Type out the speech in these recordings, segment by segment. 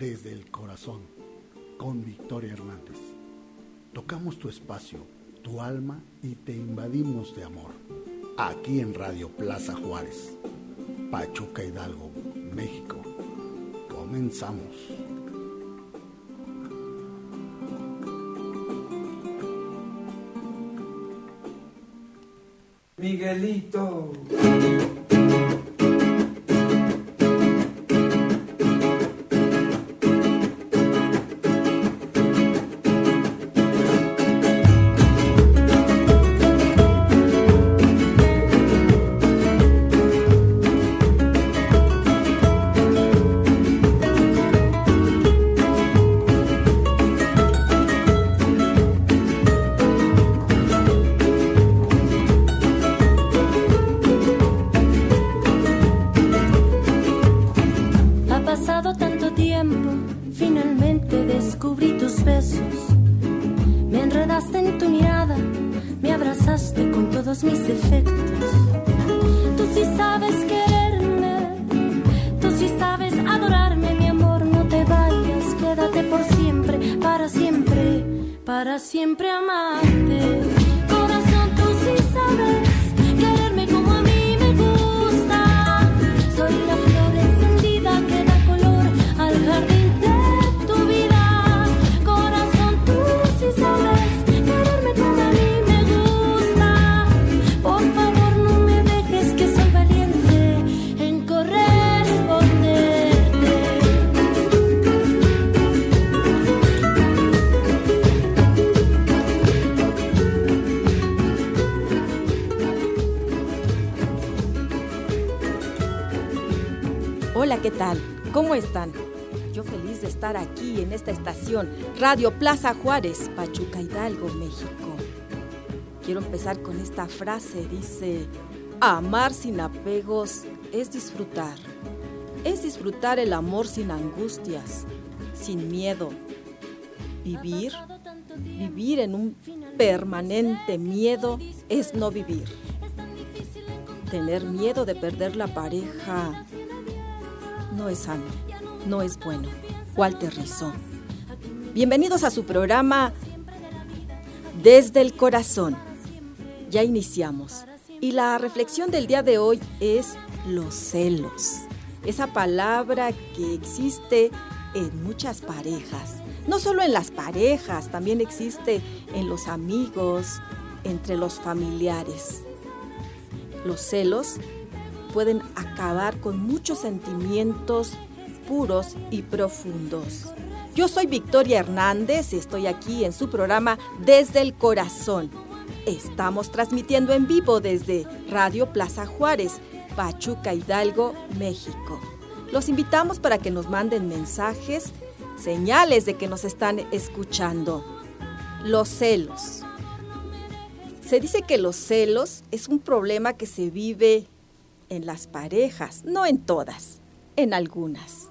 desde el corazón con Victoria Hernández. Tocamos tu espacio, tu alma y te invadimos de amor. Aquí en Radio Plaza Juárez, Pachuca Hidalgo, México. Comenzamos. Miguelito. Radio Plaza Juárez, Pachuca Hidalgo, México. Quiero empezar con esta frase, dice, amar sin apegos es disfrutar. Es disfrutar el amor sin angustias, sin miedo. Vivir, vivir en un permanente miedo es no vivir. Tener miedo de perder la pareja no es sano, no es bueno. Walter Rizzo. Bienvenidos a su programa Desde el Corazón. Ya iniciamos. Y la reflexión del día de hoy es los celos. Esa palabra que existe en muchas parejas. No solo en las parejas, también existe en los amigos, entre los familiares. Los celos pueden acabar con muchos sentimientos puros y profundos. Yo soy Victoria Hernández y estoy aquí en su programa Desde el Corazón. Estamos transmitiendo en vivo desde Radio Plaza Juárez, Pachuca Hidalgo, México. Los invitamos para que nos manden mensajes, señales de que nos están escuchando. Los celos. Se dice que los celos es un problema que se vive en las parejas, no en todas, en algunas.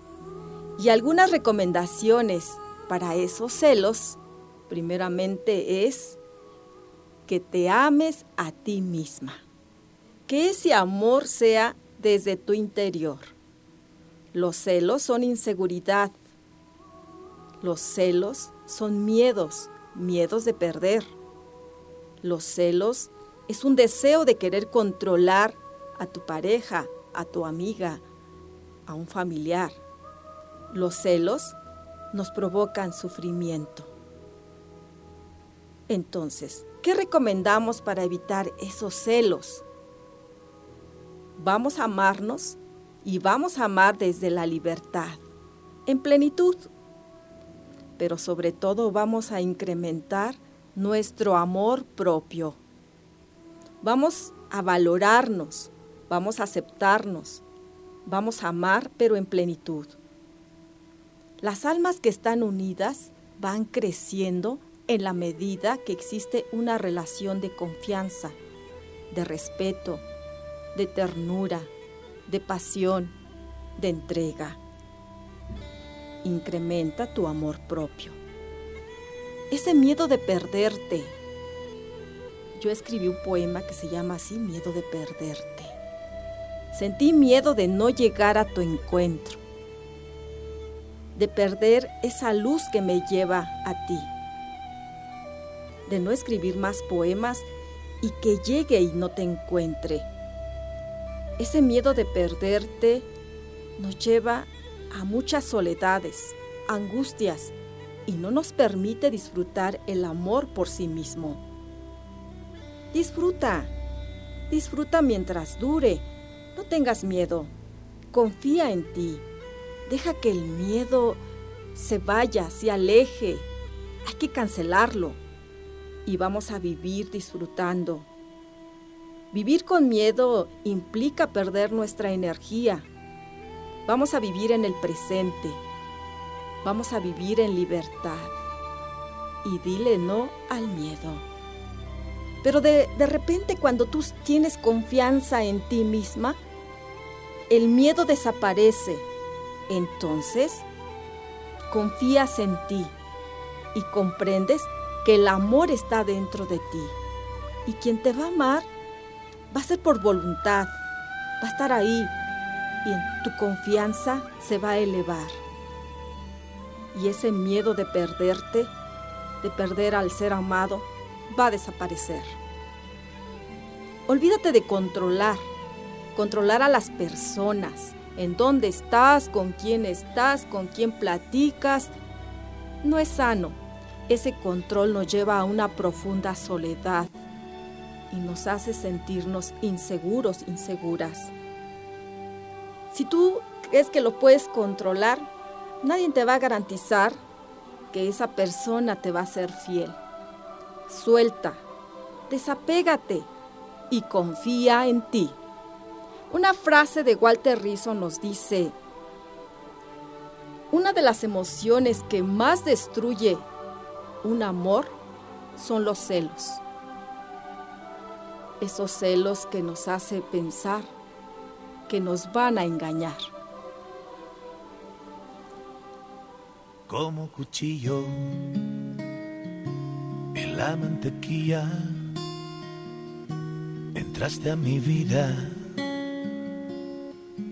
Y algunas recomendaciones para esos celos, primeramente es que te ames a ti misma, que ese amor sea desde tu interior. Los celos son inseguridad, los celos son miedos, miedos de perder. Los celos es un deseo de querer controlar a tu pareja, a tu amiga, a un familiar. Los celos nos provocan sufrimiento. Entonces, ¿qué recomendamos para evitar esos celos? Vamos a amarnos y vamos a amar desde la libertad, en plenitud. Pero sobre todo vamos a incrementar nuestro amor propio. Vamos a valorarnos, vamos a aceptarnos, vamos a amar pero en plenitud. Las almas que están unidas van creciendo en la medida que existe una relación de confianza, de respeto, de ternura, de pasión, de entrega. Incrementa tu amor propio. Ese miedo de perderte. Yo escribí un poema que se llama así, Miedo de perderte. Sentí miedo de no llegar a tu encuentro de perder esa luz que me lleva a ti, de no escribir más poemas y que llegue y no te encuentre. Ese miedo de perderte nos lleva a muchas soledades, angustias y no nos permite disfrutar el amor por sí mismo. Disfruta, disfruta mientras dure, no tengas miedo, confía en ti Deja que el miedo se vaya, se aleje. Hay que cancelarlo y vamos a vivir disfrutando. Vivir con miedo implica perder nuestra energía. Vamos a vivir en el presente. Vamos a vivir en libertad. Y dile no al miedo. Pero de, de repente cuando tú tienes confianza en ti misma, el miedo desaparece entonces confías en ti y comprendes que el amor está dentro de ti. Y quien te va a amar va a ser por voluntad, va a estar ahí y tu confianza se va a elevar. Y ese miedo de perderte, de perder al ser amado, va a desaparecer. Olvídate de controlar, controlar a las personas, en dónde estás, con quién estás, con quién platicas. No es sano. Ese control nos lleva a una profunda soledad y nos hace sentirnos inseguros, inseguras. Si tú crees que lo puedes controlar, nadie te va a garantizar que esa persona te va a ser fiel. Suelta, desapégate y confía en ti. Una frase de Walter Rizzo nos dice, una de las emociones que más destruye un amor son los celos. Esos celos que nos hace pensar que nos van a engañar. Como cuchillo en la mantequilla, entraste a mi vida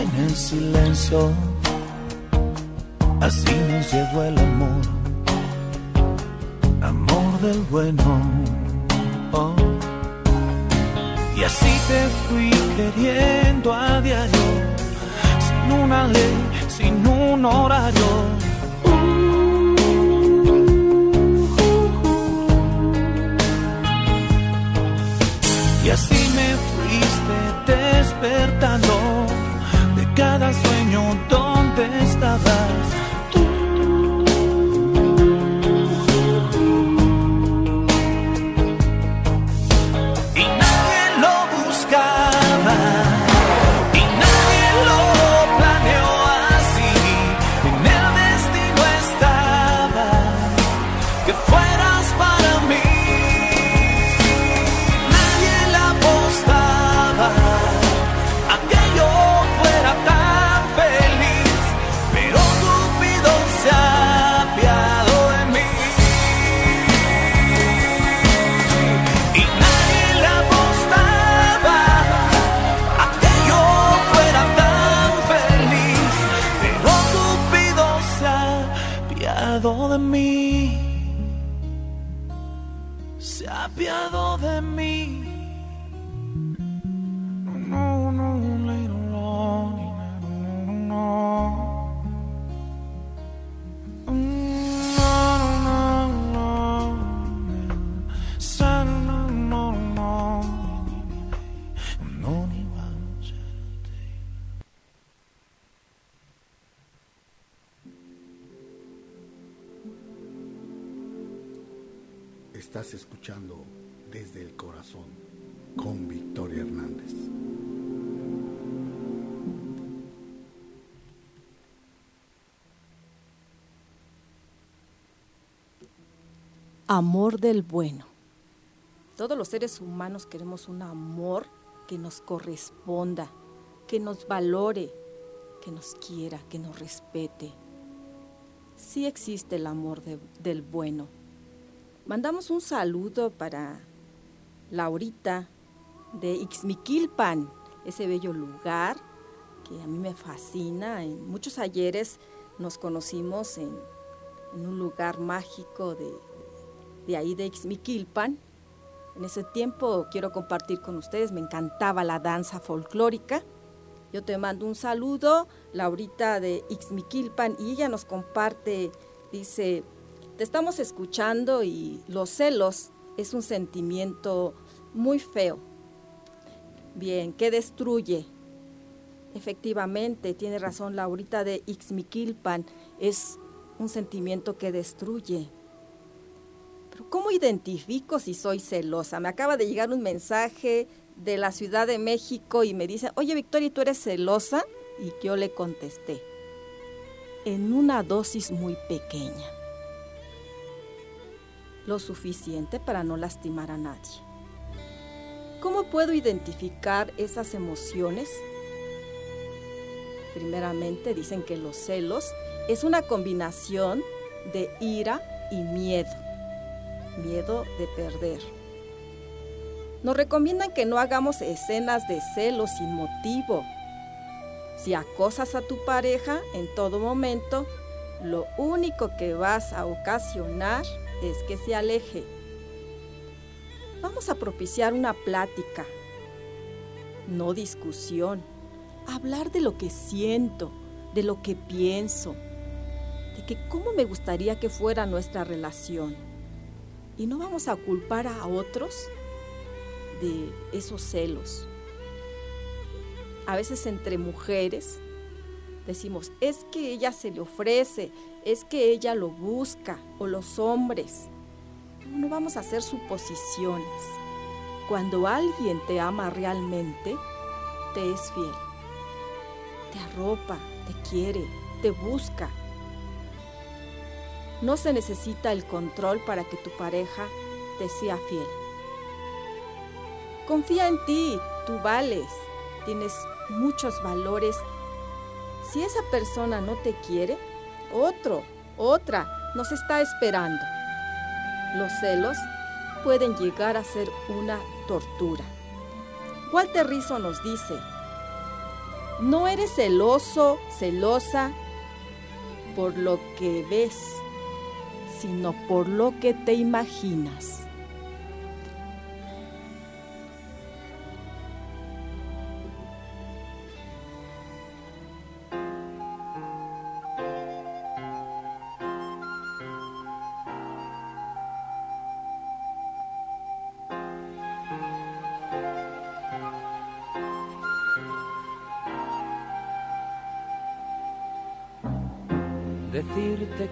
en el silencio. Así nos llegó el amor, amor del bueno. Oh. Y así te fui queriendo a diario, sin una ley, sin un horario despertando de cada sueño donde estabas se ha apiado de mí. Con Victoria Hernández. Amor del bueno. Todos los seres humanos queremos un amor que nos corresponda, que nos valore, que nos quiera, que nos respete. Sí existe el amor del bueno Mandamos un saludo para Laurita de Ixmiquilpan, ese bello lugar que a mí me fascina. En muchos ayeres nos conocimos en, un lugar mágico de, de ahí de Ixmiquilpan. En ese tiempo quiero compartir con ustedes, me encantaba la danza folclórica. Yo te mando un saludo, Laurita de Ixmiquilpan, y ella nos comparte, dice, te estamos escuchando y los celos es un sentimiento muy feo. Bien, que destruye. Efectivamente, tiene razón Laurita de Ixmiquilpan, es un sentimiento que destruye. Pero ¿cómo identifico si soy celosa? Me acaba de llegar un mensaje de la Ciudad de México y me dice, oye Victoria, ¿tú eres celosa? Y yo le contesté, en una dosis muy pequeña lo suficiente para no lastimar a nadie. ¿Cómo puedo identificar esas emociones? Primeramente dicen que los celos es una combinación de ira y miedo, miedo de perder. Nos recomiendan que no hagamos escenas de celos sin motivo. Si acosas a tu pareja en todo momento, lo único que vas a ocasionar es que se aleje. Vamos a propiciar una plática, no discusión. Hablar de lo que siento, de lo que pienso, de que cómo me gustaría que fuera nuestra relación. Y no vamos a culpar a otros de esos celos. A veces entre mujeres decimos, es que ella se le ofrece, es que ella lo busca, o los hombres. No vamos a hacer suposiciones. Cuando alguien te ama realmente, te es fiel. Te arropa, te quiere, te busca. No se necesita el control para que tu pareja te sea fiel. Confía en ti, tú vales, tienes muchos valores si esa persona no te quiere, otro, otra nos está esperando. Los celos pueden llegar a ser una tortura. Walter Rizzo nos dice, no eres celoso, celosa por lo que ves, sino por lo que te imaginas.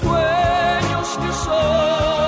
Sueños que son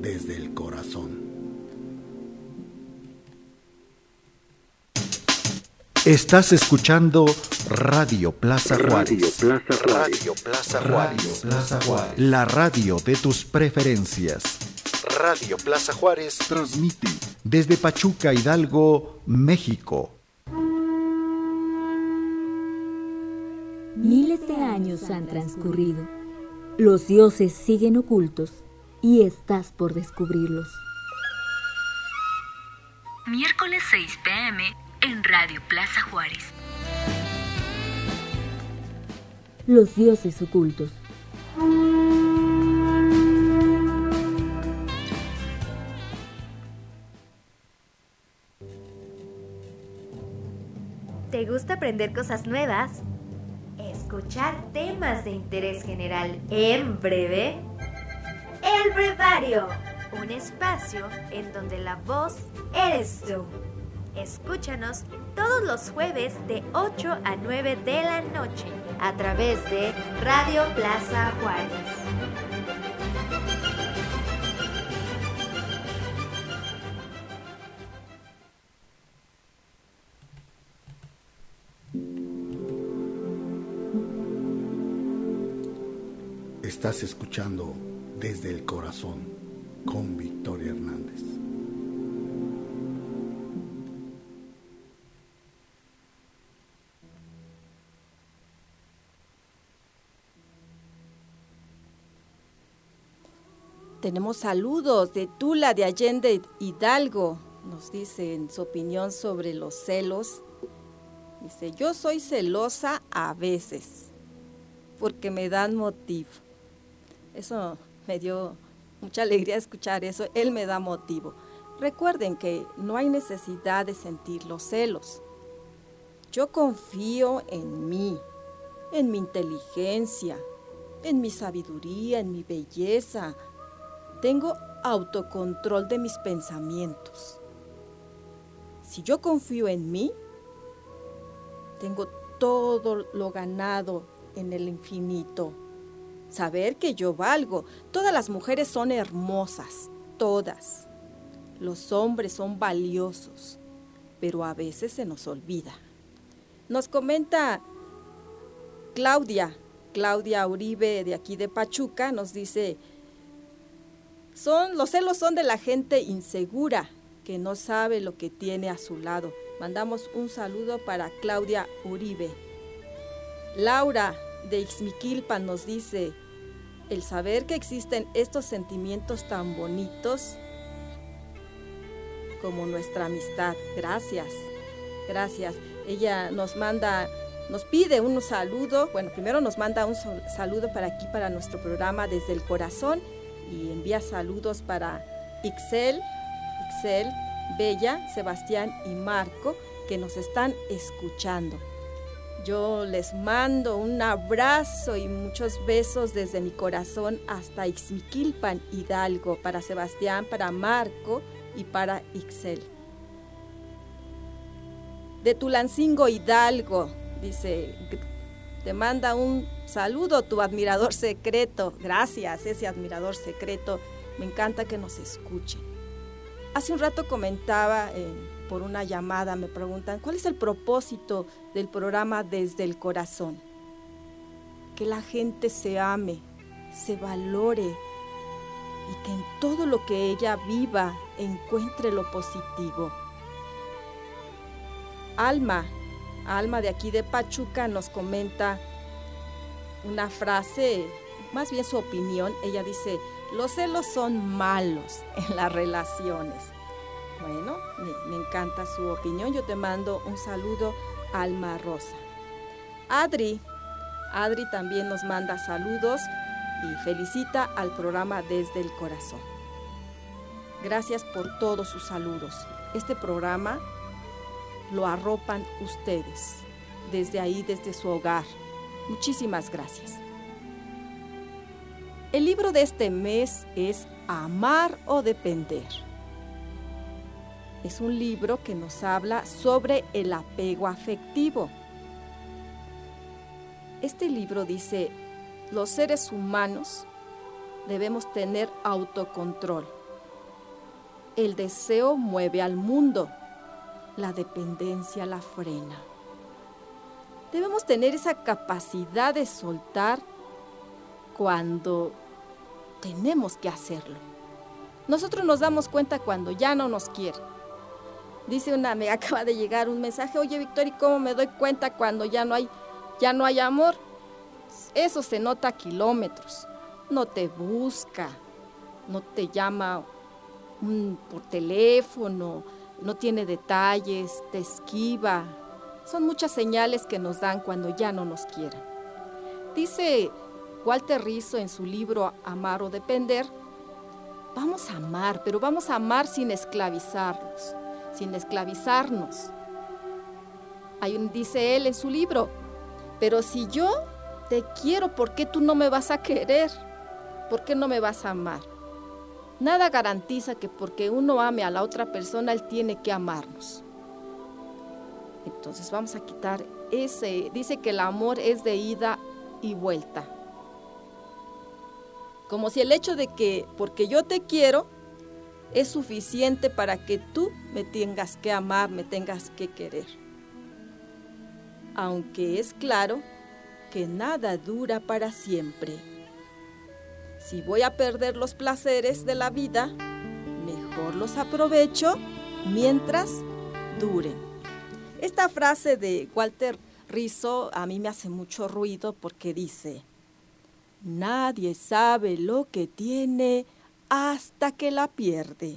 Desde el corazón. Estás escuchando Radio Plaza Juárez. Radio Plaza Juárez. La radio de tus preferencias. Radio Plaza Juárez transmite desde Pachuca, Hidalgo, México. Miles de años han transcurrido los dioses siguen ocultos y estás por descubrirlos. Miércoles 6 pm en Radio Plaza Juárez. Los dioses ocultos. ¿Te gusta aprender cosas nuevas? Escuchar temas de interés general en breve. El Brevario, un espacio en donde la voz eres tú. Escúchanos todos los jueves de 8 a 9 de la noche a través de Radio Plaza Juárez. Tenemos saludos de Tula de Allende Hidalgo. Nos dice en su opinión sobre los celos. Dice, yo soy celosa a veces porque me dan motivo. Eso me dio mucha alegría escuchar eso. Él me da motivo. Recuerden que no hay necesidad de sentir los celos. Yo confío en mí, en mi inteligencia, en mi sabiduría, en mi belleza, tengo autocontrol de mis pensamientos. Si yo confío en mí, tengo todo lo ganado en el infinito. Saber que yo valgo. Todas las mujeres son hermosas, todas. Los hombres son valiosos, pero a veces se nos olvida. Nos comenta Claudia, Claudia Uribe de aquí de Pachuca, nos dice, son, los celos son de la gente insegura que no sabe lo que tiene a su lado. Mandamos un saludo para Claudia Uribe. Laura de Ixmiquilpan nos dice, el saber que existen estos sentimientos tan bonitos como nuestra amistad. Gracias, gracias. Ella nos manda, nos pide un saludo. Bueno, primero nos manda un saludo para aquí, para nuestro programa desde el corazón y envía saludos para Ixel, Ixel, Bella, Sebastián y Marco que nos están escuchando. Yo les mando un abrazo y muchos besos desde mi corazón hasta Ixmiquilpan, Hidalgo, para Sebastián, para Marco y para Ixel. De Tulancingo, Hidalgo, dice te manda un saludo tu admirador secreto. Gracias, ese admirador secreto. Me encanta que nos escuchen. Hace un rato comentaba por una llamada, me preguntan, ¿cuál es el propósito del programa Desde el Corazón? Que la gente se ame, se valore y que en todo lo que ella viva encuentre lo positivo. Alma Alma de aquí de Pachuca nos comenta una frase, más bien su opinión. Ella dice, los celos son malos en las relaciones. Bueno, me, encanta su opinión. Yo te mando un saludo, Alma Rosa. Adri, Adri también nos manda saludos y felicita al programa desde el corazón. Gracias por todos sus saludos. Este programa lo arropan ustedes, desde ahí, desde su hogar. Muchísimas gracias. El libro de este mes es Amar o Depender. Es un libro que nos habla sobre el apego afectivo. Este libro dice, los seres humanos debemos tener autocontrol. El deseo mueve al mundo la dependencia la frena. Debemos tener esa capacidad de soltar cuando tenemos que hacerlo. Nosotros nos damos cuenta cuando ya no nos quiere. Dice una, me acaba de llegar un mensaje, oye Victoria, ¿y cómo me doy cuenta cuando ya no hay, ya no hay amor? Eso se nota a kilómetros. No te busca, no te llama por teléfono, no tiene detalles, te esquiva. Son muchas señales que nos dan cuando ya no nos quieren. Dice Walter Rizzo en su libro Amar o Depender, vamos a amar, pero vamos a amar sin esclavizarnos, sin esclavizarnos. Dice él en su libro, pero si yo te quiero, ¿por qué tú no me vas a querer? ¿Por qué no me vas a amar? Nada garantiza que porque uno ame a la otra persona, él tiene que amarnos. Entonces vamos a quitar ese, dice que el amor es de ida y vuelta. Como si el hecho de que porque yo te quiero es suficiente para que tú me tengas que amar, me tengas que querer. Aunque es claro que nada dura para siempre. Si voy a perder los placeres de la vida, mejor los aprovecho mientras duren. Esta frase de Walter Rizzo a mí me hace mucho ruido porque dice, nadie sabe lo que tiene hasta que la pierde.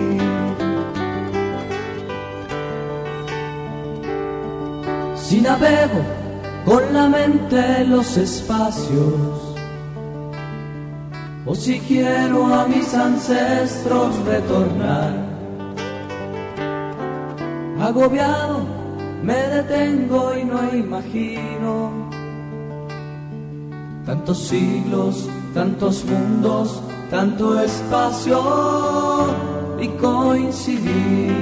Si navego con la mente los espacios, o si quiero a mis ancestros retornar, agobiado me detengo y no imagino tantos siglos, tantos mundos, tanto espacio y coincidir.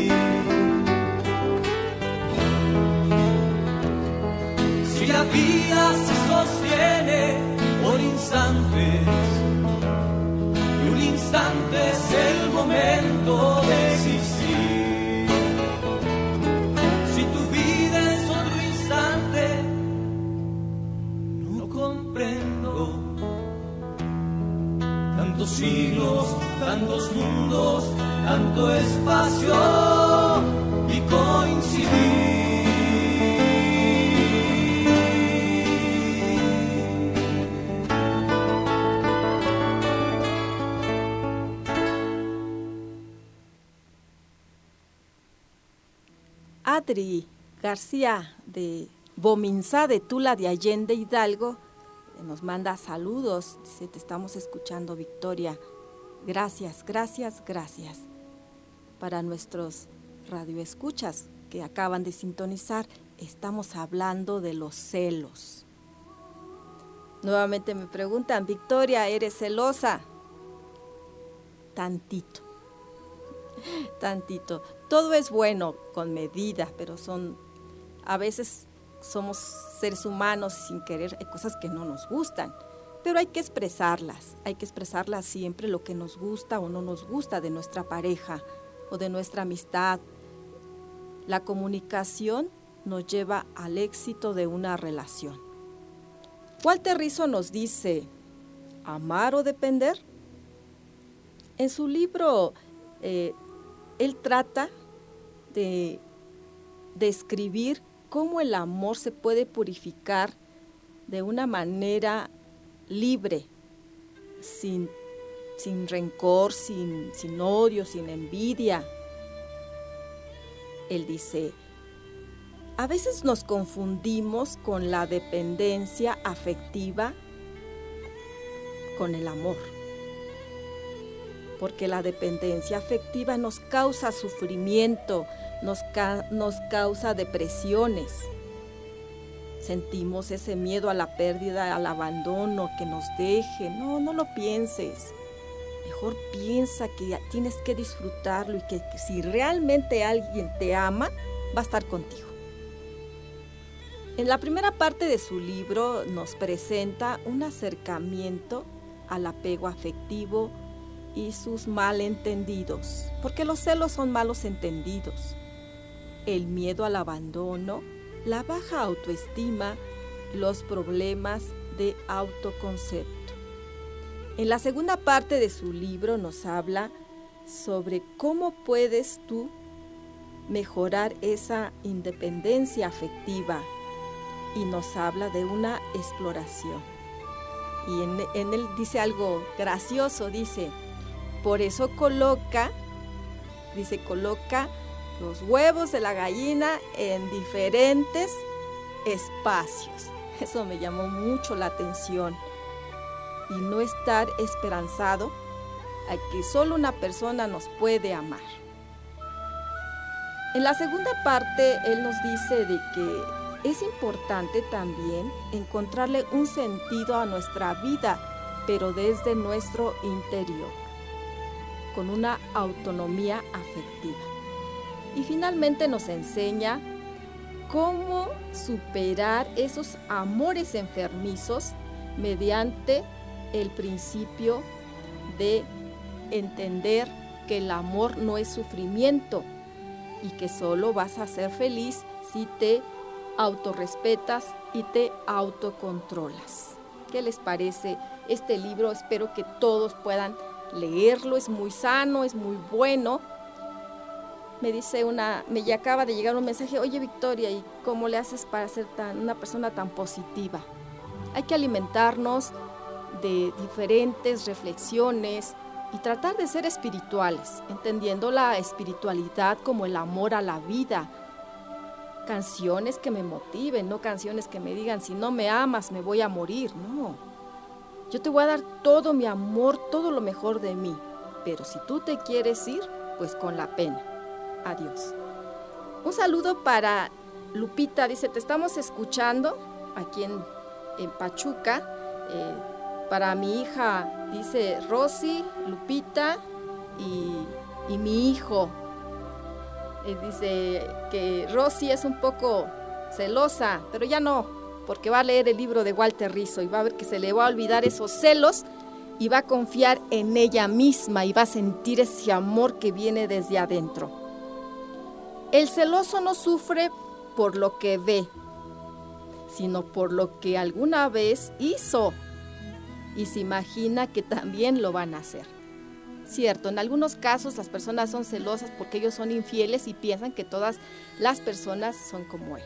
Vida se sostiene por instantes, y un instante es el momento de existir. Si tu vida es otro instante, no comprendo. Tantos siglos, tantos mundos, tanto espacio y coincidir. Adri García de Bominzá de Tula de Allende Hidalgo eh, nos manda saludos. Dice, te estamos escuchando, Victoria. Gracias, gracias, gracias. Para nuestros radioescuchas que acaban de sintonizar, estamos hablando de los celos. Nuevamente me preguntan, Victoria, ¿eres celosa? Tantito, tantito. Todo es bueno con medida, pero son, a veces somos seres humanos sin querer hay cosas que no nos gustan, pero hay que expresarlas, hay que expresarlas siempre lo que nos gusta o no nos gusta de nuestra pareja o de nuestra amistad. La comunicación nos lleva al éxito de una relación. Walter Rizzo nos dice, ¿amar o depender? En su libro, eh, él trata de describir cómo el amor se puede purificar de una manera libre, sin, sin rencor, sin, sin odio, sin envidia. Él dice, a veces nos confundimos con la dependencia afectiva con el amor, porque la dependencia afectiva nos causa sufrimiento, nos, ca nos, causa depresiones. Sentimos ese miedo a la pérdida, al abandono, que nos deje. No, no lo pienses. Mejor piensa que tienes que disfrutarlo y que si realmente alguien te ama, va a estar contigo. En la primera parte de su libro nos presenta un acercamiento al apego afectivo y sus malentendidos, porque los celos son malos entendidos. El miedo al abandono la baja autoestima, los problemas de autoconcepto. En la segunda parte de su libro nos habla sobre cómo puedes tú mejorar esa independencia afectiva y nos habla de una exploración. Y en, él dice algo gracioso, dice, por eso coloca, dice, coloca los huevos de la gallina en diferentes espacios. Eso me llamó mucho la atención. Y no estar esperanzado a que solo una persona nos puede amar. En la segunda parte, él nos dice de que es importante también encontrarle un sentido a nuestra vida, pero desde nuestro interior, con una autonomía afectiva. Y finalmente nos enseña cómo superar esos amores enfermizos mediante el principio de entender que el amor no es sufrimiento y que solo vas a ser feliz si te autorrespetas y te autocontrolas. ¿Qué les parece este libro? Espero que todos puedan leerlo, es muy sano, es muy bueno. Me dice una, me acaba de llegar un mensaje, oye Victoria, ¿y cómo le haces para ser tan, una persona tan positiva? Hay que alimentarnos de diferentes reflexiones, y tratar de ser espirituales, entendiendo la espiritualidad como el amor a la vida. Canciones que me motiven, no canciones que me digan, si no me amas me voy a morir, no. Yo te voy a dar todo mi amor, todo lo mejor de mí, pero si tú te quieres ir, pues con la pena. Adiós. Un saludo para Lupita, dice, te estamos escuchando aquí en, Pachuca. Eh, para mi hija, dice Rosy, Lupita y, mi hijo. Eh, dice que Rosy es un poco celosa, pero ya no, porque va a leer el libro de Walter Rizzo y va a ver que se le va a olvidar esos celos y va a confiar en ella misma y va a sentir ese amor que viene desde adentro. El celoso no sufre por lo que ve, sino por lo que alguna vez hizo y se imagina que también lo van a hacer. Cierto, en algunos casos las personas son celosas porque ellos son infieles y piensan que todas las personas son como él.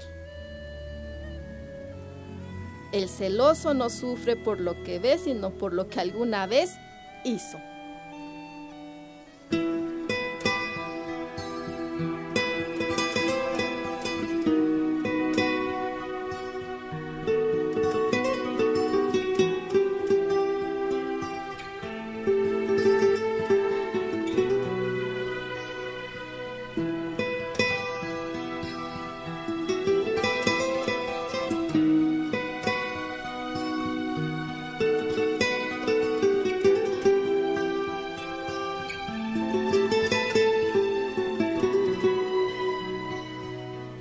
El celoso no sufre por lo que ve, sino por lo que alguna vez hizo.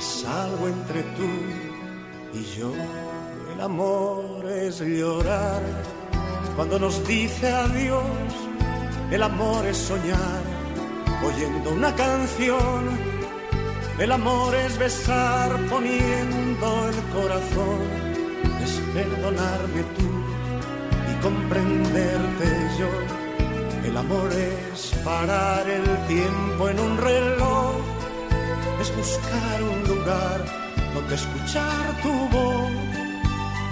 Es algo entre tú y yo. El amor es llorar cuando nos dice adiós el amor es soñar oyendo una canción. El amor es besar poniendo el corazón. Es perdonarme tú y comprenderte yo. El amor es parar el tiempo en un reloj. Es buscar un lugar donde escuchar tu voz.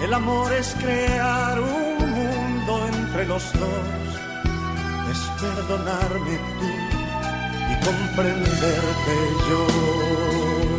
El amor es crear un mundo entre los dos es perdonarme tú y comprenderte yo.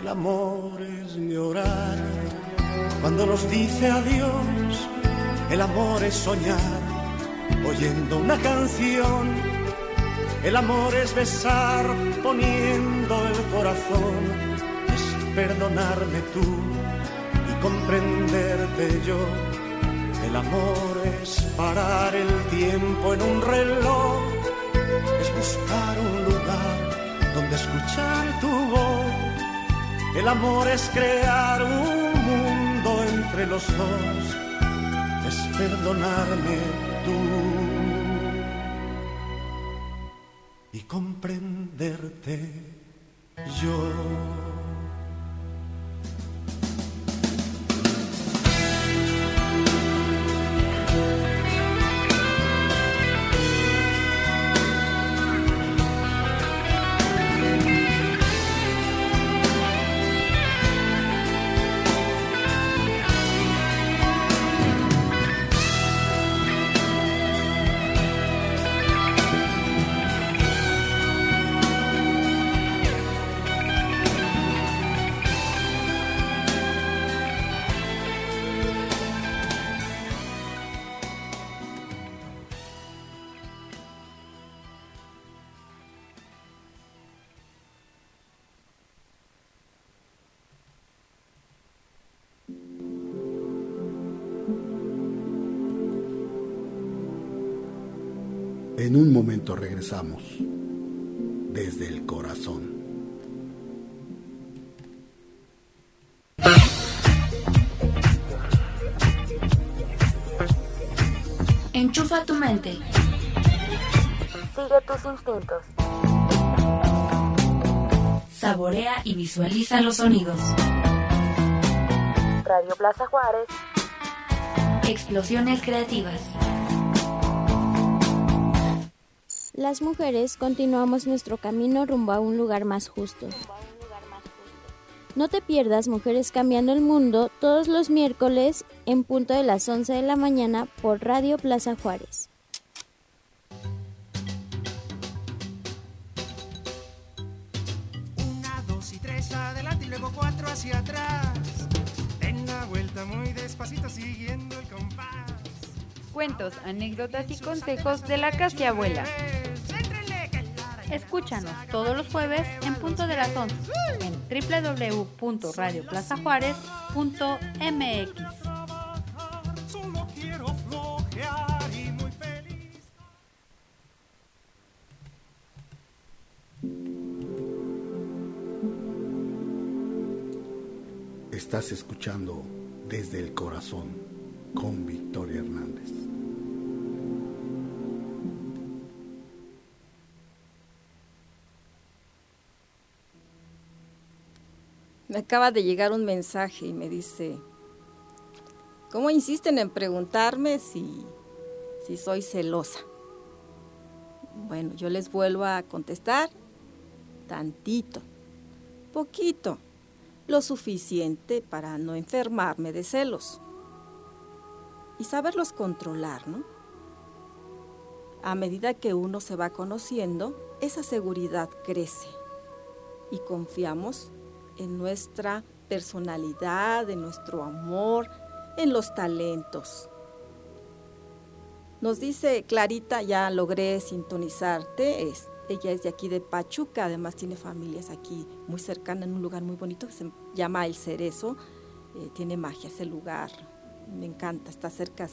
El amor es llorar cuando nos dice adiós. El amor es soñar oyendo una canción. El amor es besar poniendo el corazón. Es perdonarme tú y comprenderte yo. El amor es parar el tiempo en un reloj. Es buscar un lugar donde escuchar tu voz el amor es crear un mundo entre los dos, es perdonarme tú y comprenderte yo. En un momento regresamos desde el corazón. Enchufa tu mente. Sigue tus instintos. Saborea y visualiza los sonidos. Radio Plaza Juárez. Explosiones creativas. Las mujeres continuamos nuestro camino rumbo a un lugar más justo. No te pierdas Mujeres Cambiando el Mundo todos los miércoles en punto de las 11 de la mañana por Radio Plaza Juárez. Una, dos y tres adelante y luego cuatro hacia atrás. Den la vuelta muy despacito siguiendo el compás. Cuentos, anécdotas y consejos de la casi abuela. Escúchanos todos los jueves en punto de las 11 en www.radioplazajuárez.mx. Estás escuchando desde el corazón con Victoria Hernández. Me acaba de llegar un mensaje y me dice, ¿cómo insisten en preguntarme si, si soy celosa? Bueno, yo les vuelvo a contestar tantito, poquito, lo suficiente para no enfermarme de celos y saberlos controlar, ¿no? A medida que uno se va conociendo, esa seguridad crece y confiamos en nuestra personalidad, en nuestro amor, en los talentos. Nos dice Clarita, ya logré sintonizarte, es, ella es de aquí de Pachuca, además tiene familias aquí muy cercanas en un lugar muy bonito que se llama El Cerezo, eh, tiene magia ese lugar, me encanta, está cerca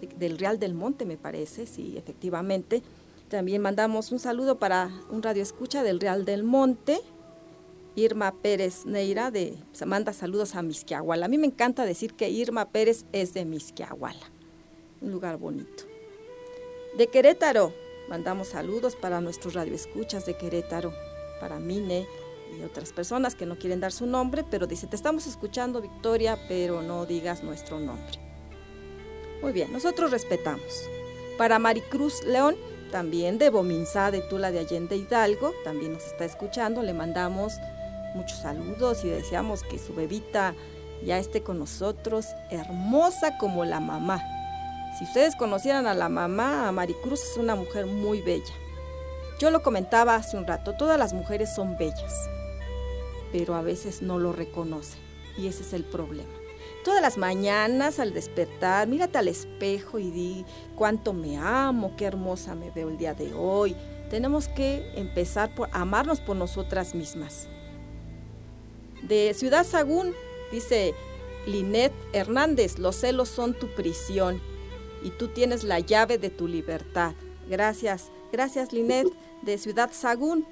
de, del Real del Monte me parece, sí, efectivamente. También mandamos un saludo para un radio escucha del Real del Monte, Irma Pérez Neira de manda saludos a Misquiahuala. A mí me encanta decir que Irma Pérez es de Misquiahuala, un lugar bonito. De Querétaro, mandamos saludos para nuestros radioescuchas de Querétaro, para Mine, y otras personas que no quieren dar su nombre, pero dice, te estamos escuchando Victoria, pero no digas nuestro nombre. Muy bien, nosotros respetamos. Para Maricruz León, también de Bominzá de Tula de Allende Hidalgo, también nos está escuchando, le mandamos muchos saludos y deseamos que su bebita ya esté con nosotros, hermosa como la mamá. Si ustedes conocieran a la mamá, a Maricruz es una mujer muy bella. Yo lo comentaba hace un rato, todas las mujeres son bellas, pero a veces no lo reconocen y ese es el problema. Todas las mañanas al despertar, mírate al espejo y di cuánto me amo, qué hermosa me veo el día de hoy. Tenemos que empezar por amarnos por nosotras mismas. De Ciudad Sagún, dice Linet Hernández, los celos son tu prisión y tú tienes la llave de tu libertad. Gracias, gracias Linet de Ciudad Sagún.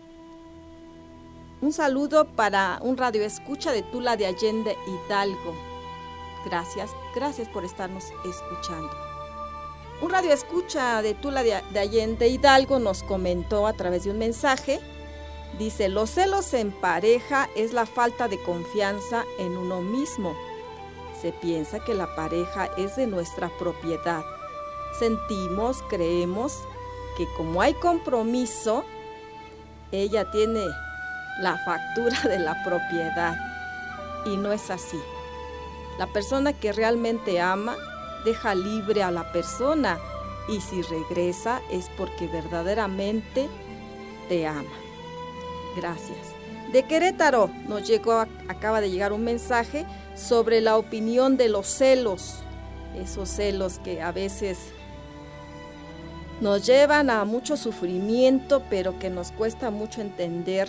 Un saludo para un radio escucha de Tula de Allende Hidalgo. Gracias, gracias por estarnos escuchando. Un radio escucha de Tula de, Allende Hidalgo nos comentó a través de un mensaje. Dice, los celos en pareja es la falta de confianza en uno mismo. Se piensa que la pareja es de nuestra propiedad. Sentimos, creemos que como hay compromiso, ella tiene la factura de la propiedad. Y no es así. La persona que realmente ama deja libre a la persona y si regresa es porque verdaderamente te ama. Gracias. De Querétaro nos llegó, acaba de llegar un mensaje sobre la opinión de los celos, esos celos que a veces nos llevan a mucho sufrimiento, pero que nos cuesta mucho entender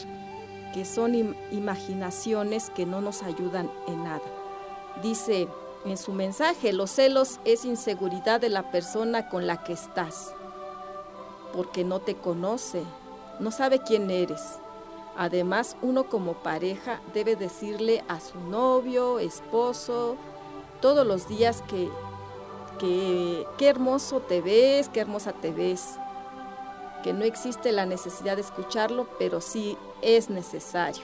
que son imaginaciones que no nos ayudan en nada. Dice en su mensaje, los celos es inseguridad de la persona con la que estás, porque no te conoce, no sabe quién eres. Además, uno como pareja debe decirle a su novio, esposo, todos los días que que qué hermoso te ves, qué hermosa te ves, que no existe la necesidad de escucharlo, pero sí es necesario.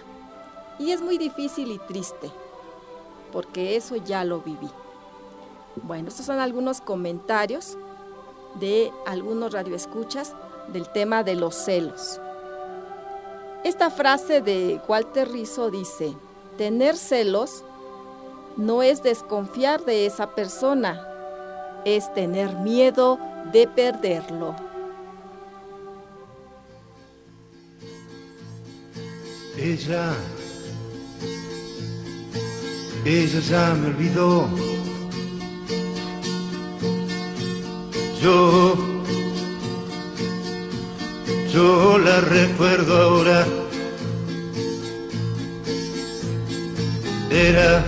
Y es muy difícil y triste, porque eso ya lo viví. Bueno, estos son algunos comentarios de algunos radioescuchas del tema de los celos. Esta frase de Walter Rizzo dice, tener celos no es desconfiar de esa persona, es tener miedo de perderlo. Ella, ella ya me olvidó. Yo, yo la recuerdo ahora. Era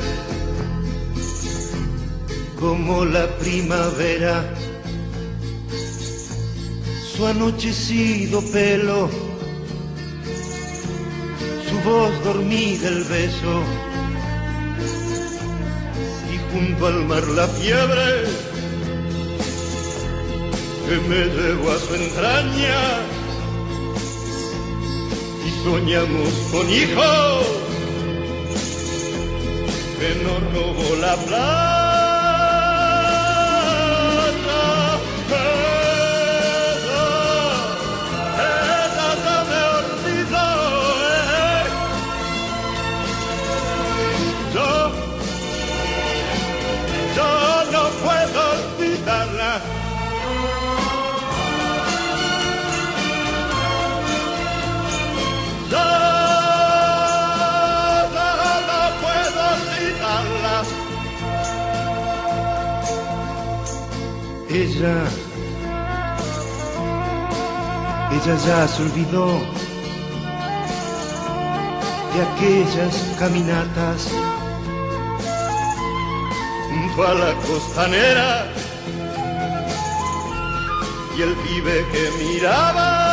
como la primavera, su anochecido pelo, su voz dormida el beso, y junto al mar la fiebre que me llevó a su entraña, soñamos con hijos que nos robó la plata. Ella, ella ya se olvidó de aquellas caminatas junto a la costanera y el pibe que miraba.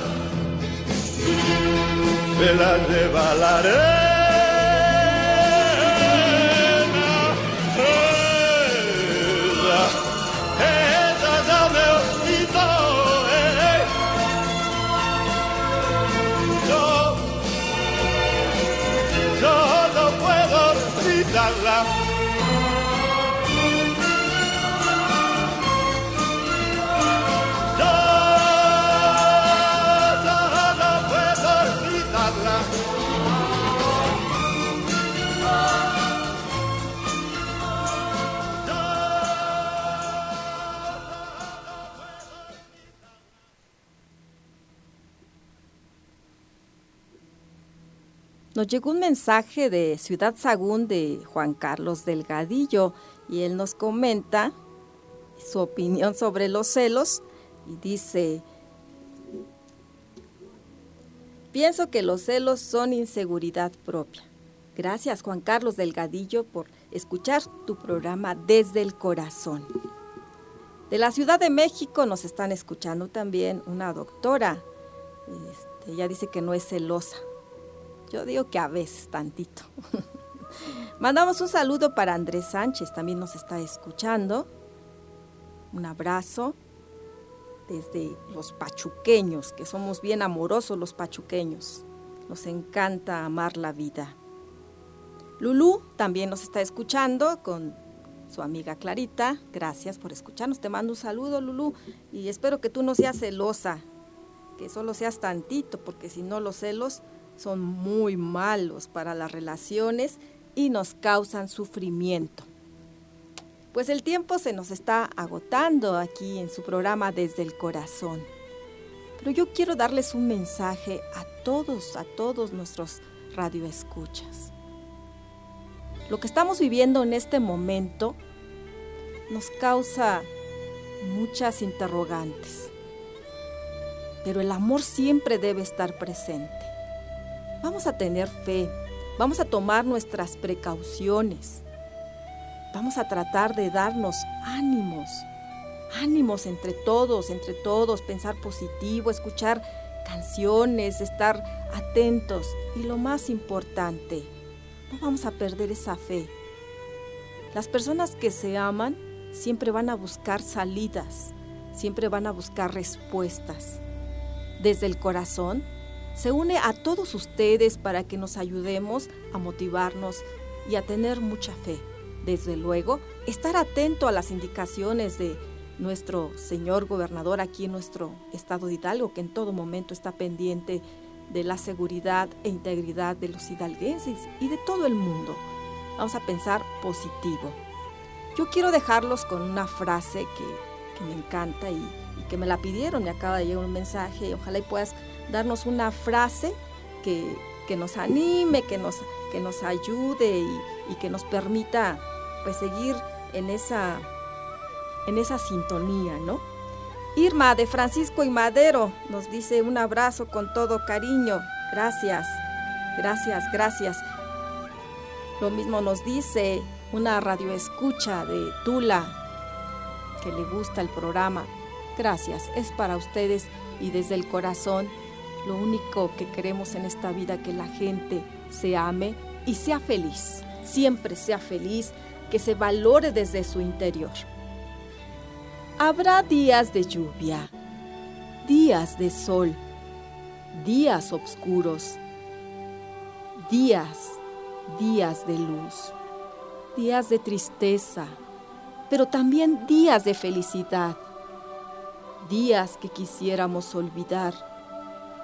se la lleva la arena. Ella, ella ya me olvidó, eh. Yo, yo no puedo olvidarla. Nos llegó un mensaje de Ciudad Sagún de Juan Carlos Delgadillo y él nos comenta su opinión sobre los celos y dice, pienso que los celos son inseguridad propia. Gracias Juan Carlos Delgadillo por escuchar tu programa desde el corazón. De la Ciudad de México nos están escuchando también una doctora. Este, ella dice que no es celosa. Yo digo que a veces tantito. Mandamos un saludo para Andrés Sánchez, también nos está escuchando. Un abrazo desde los pachuqueños, que somos bien amorosos los pachuqueños. Nos encanta amar la vida. Lulú también nos está escuchando con su amiga Clarita. Gracias por escucharnos. Te mando un saludo, Lulú, y espero que tú no seas celosa, que solo seas tantito, porque si no los celos son muy malos para las relaciones y nos causan sufrimiento. Pues el tiempo se nos está agotando aquí en su programa Desde el Corazón. Pero yo quiero darles un mensaje a todos, a todos nuestros radioescuchas. Lo que estamos viviendo en este momento nos causa muchas interrogantes. Pero el amor siempre debe estar presente. Vamos a tener fe, vamos a tomar nuestras precauciones, vamos a tratar de darnos ánimos, ánimos entre todos, entre todos, pensar positivo, escuchar canciones, estar atentos. Y lo más importante, no vamos a perder esa fe. Las personas que se aman siempre van a buscar salidas, siempre van a buscar respuestas. Desde el corazón se une a todos ustedes para que nos ayudemos a motivarnos y a tener mucha fe. Desde luego, estar atento a las indicaciones de nuestro señor gobernador aquí en nuestro estado de Hidalgo, que en todo momento está pendiente de la seguridad e integridad de los hidalguenses y de todo el mundo. Vamos a pensar positivo. Yo quiero dejarlos con una frase que, me encanta y, y, que me la pidieron, me acaba de llegar un mensaje, ojalá y puedas darnos una frase que, que nos anime, que nos, que nos ayude y, que nos permita pues seguir en esa, en esa sintonía, ¿no? Irma de Francisco y Madero nos dice un abrazo con todo cariño. Gracias, gracias, gracias. Lo mismo nos dice una radioescucha de Tula que le gusta el programa. Gracias, es para ustedes y desde el corazón lo único que queremos en esta vida que la gente se ame y sea feliz, siempre sea feliz, que se valore desde su interior. Habrá días de lluvia, días de sol, días oscuros, días, días de luz, días de tristeza, pero también días de felicidad, días que quisiéramos olvidar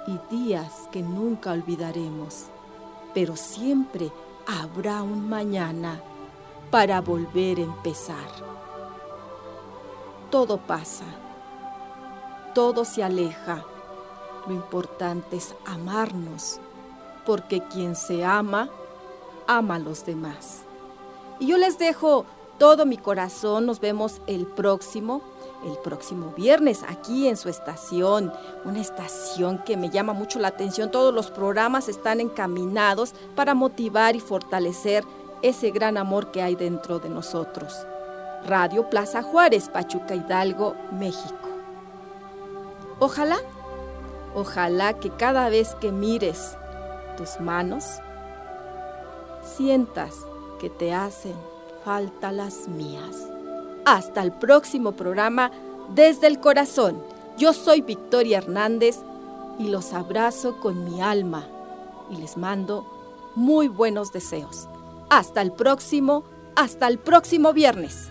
y días que nunca olvidaremos, pero siempre habrá un mañana para volver a empezar. Todo pasa, todo se aleja, lo importante es amarnos porque quien se ama, ama a los demás. Y yo les dejo todo mi corazón, nos vemos el próximo, el próximo viernes aquí en su estación, una estación que me llama mucho la atención. Todos los programas están encaminados para motivar y fortalecer ese gran amor que hay dentro de nosotros. Radio Plaza Juárez, Pachuca Hidalgo, México. Ojalá, ojalá que cada vez que mires tus manos, sientas que te hacen falta las mías. Hasta el próximo programa desde el corazón. Yo soy Victoria Hernández y los abrazo con mi alma y les mando muy buenos deseos. Hasta el próximo, hasta el próximo viernes.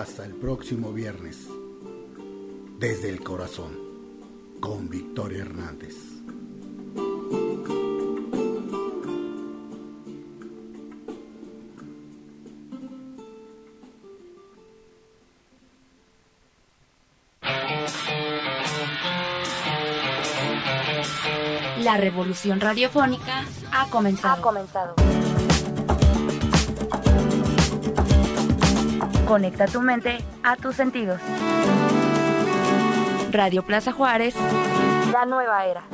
Hasta el próximo viernes. Desde el corazón, con Victoria Hernández. La revolución radiofónica ha comenzado. Ha comenzado. Conecta tu mente a tus sentidos. Radio Plaza Juárez. La nueva era.